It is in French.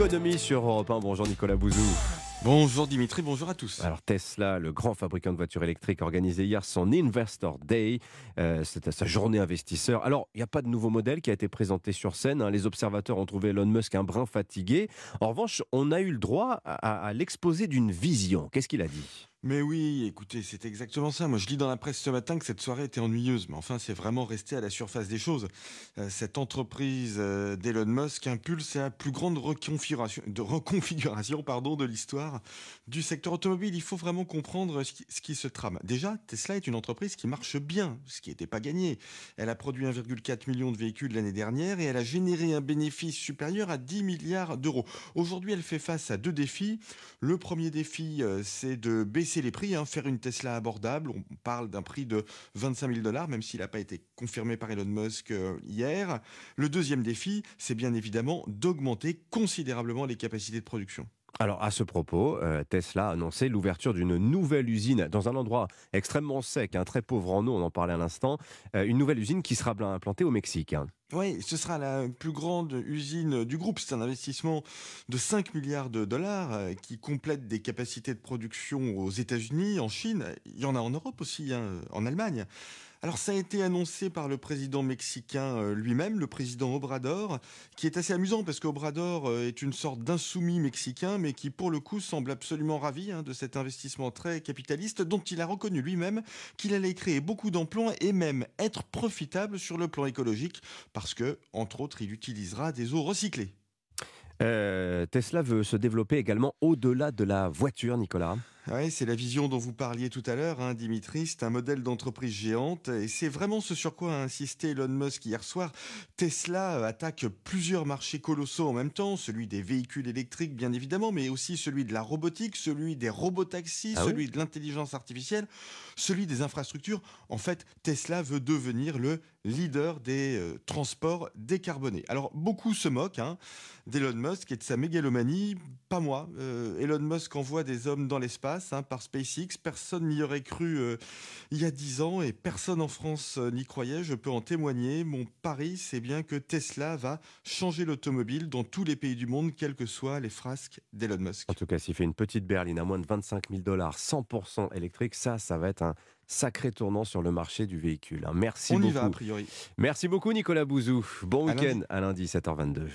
L'économie sur Europe 1. Bonjour Nicolas Bouzou. Bonjour Dimitri, bonjour à tous. Alors Tesla, le grand fabricant de voitures électriques, organisé hier son Investor Day. Euh, C'était sa journée investisseur. Alors, il n'y a pas de nouveau modèle qui a été présenté sur scène. hein. Les observateurs ont trouvé Elon Musk un brin fatigué. En revanche, on a eu le droit à, à l'exposé d'une vision. Qu'est-ce qu'il a dit? Mais oui, écoutez, c'est exactement ça. Moi, je lis dans la presse ce matin que cette soirée était ennuyeuse, mais enfin, c'est vraiment resté à la surface des choses. Euh, cette entreprise euh, d'Elon Musk impulse la plus grande reconfiguration, de l'histoire du secteur automobile. Il faut vraiment comprendre ce qui, ce qui se trame. Déjà, Tesla est une entreprise qui marche bien, ce qui n'était pas gagné. Elle a produit 1,4 million de véhicules l'année dernière et elle a généré un bénéfice supérieur à 10 milliards d'euros. Aujourd'hui, elle fait face à deux défis. Le premier défi, euh, c'est de baisser les prix, hein, faire une Tesla abordable. On parle d'un prix de 25 000 dollars, même s'il n'a pas été confirmé par Elon Musk euh, hier. Le deuxième défi, c'est bien évidemment d'augmenter considérablement les capacités de production. Alors, à ce propos, euh, Tesla a annoncé l'ouverture d'une nouvelle usine dans un endroit extrêmement sec, hein, très pauvre en eau, on en parlait à l'instant. Euh, une nouvelle usine qui sera implantée au Mexique. hein. Oui, ce sera la plus grande usine du groupe. C'est un investissement de 5 milliards de dollars euh, qui complète des capacités de production aux États-Unis, en Chine. Il y en a en Europe aussi, hein, en Allemagne. Alors ça a été annoncé par le président mexicain euh, lui-même, le président Obrador, qui est assez amusant parce qu'Obrador euh, est une sorte d'insoumis mexicain, mais qui pour le coup semble absolument ravi hein, de cet investissement très capitaliste dont il a reconnu lui-même qu'il allait créer beaucoup d'emplois et même être profitable sur le plan écologique parce que, entre autres, il utilisera des eaux recyclées. Euh, Tesla veut se développer également au-delà de la voiture, Nicolas. Oui, c'est la vision dont vous parliez tout à l'heure, hein, Dimitri. C'est un modèle d'entreprise géante et c'est vraiment ce sur quoi a insisté Elon Musk hier soir. Tesla euh, attaque plusieurs marchés colossaux en même temps, celui des véhicules électriques bien évidemment, mais aussi celui de la robotique, celui des robotaxis, Ah oui celui de l'intelligence artificielle, celui des infrastructures. En fait, Tesla veut devenir le leader des euh, transports décarbonés. Alors beaucoup se moquent hein, d'Elon Musk et de sa mégalomanie. Pas moi. Euh, Elon Musk envoie des hommes dans l'espace hein, par SpaceX. Personne n'y aurait cru euh, il y a dix ans et personne en France euh, n'y croyait. Je peux en témoigner. Mon pari, c'est bien que Tesla va changer l'automobile dans tous les pays du monde, quelles que soient les frasques d'Elon Musk. En tout cas, s'il fait une petite berline à moins de 25 000 dollars, 100% électrique, ça, ça va être un sacré tournant sur le marché du véhicule. hein. Merci On y beaucoup. va a priori. Merci beaucoup, Nicolas Bouzou. Bon À week-end à lundi, 7h22.